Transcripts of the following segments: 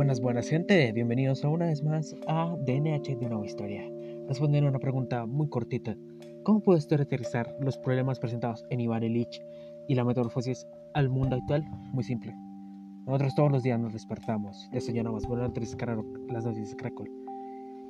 Buenas, buenas gente, bienvenidos a una vez más a DNH de Nueva Historia. Respondiendo a una pregunta muy cortita. ¿Cómo puedes teorizar los problemas presentados en Iván Ilich y la metamorfosis al mundo actual? Muy simple. Nosotros todos los días nos despertamos, desayunamos, bueno, antes las de Caracol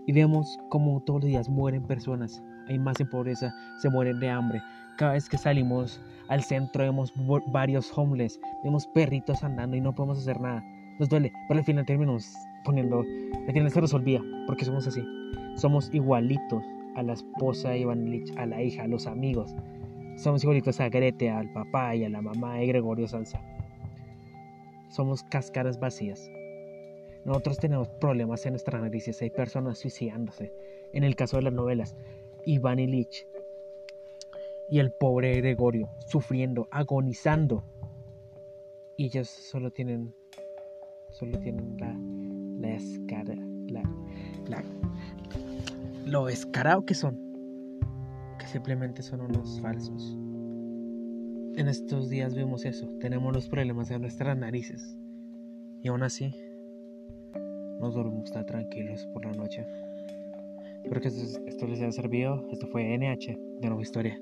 y vemos como todos los días mueren personas, hay más en pobreza, se mueren de hambre. Cada vez que salimos al centro vemos varios homeless, vemos perritos andando y no podemos hacer nada nos duele, pero al final terminamos poniendo, al final se resolvía, porque somos así. Somos igualitos a la esposa de Iván Lich, a la hija, a los amigos. Somos igualitos a Grete, al papá y a la mamá de Gregorio Salsa. Somos cáscaras vacías. Nosotros tenemos problemas en nuestras narices, hay personas suicidándose. En el caso de las novelas, Iván Ilich y el pobre Gregorio sufriendo, agonizando. Y ellos solo tienen solo tienen la, la escara, la, la, lo escarado que son, que simplemente son unos falsos. En estos días vemos eso, tenemos los problemas en nuestras narices y aún así nos dormimos tan tranquilos por la noche. Espero que esto, esto les haya servido. Esto fue NH de Nueva Historia.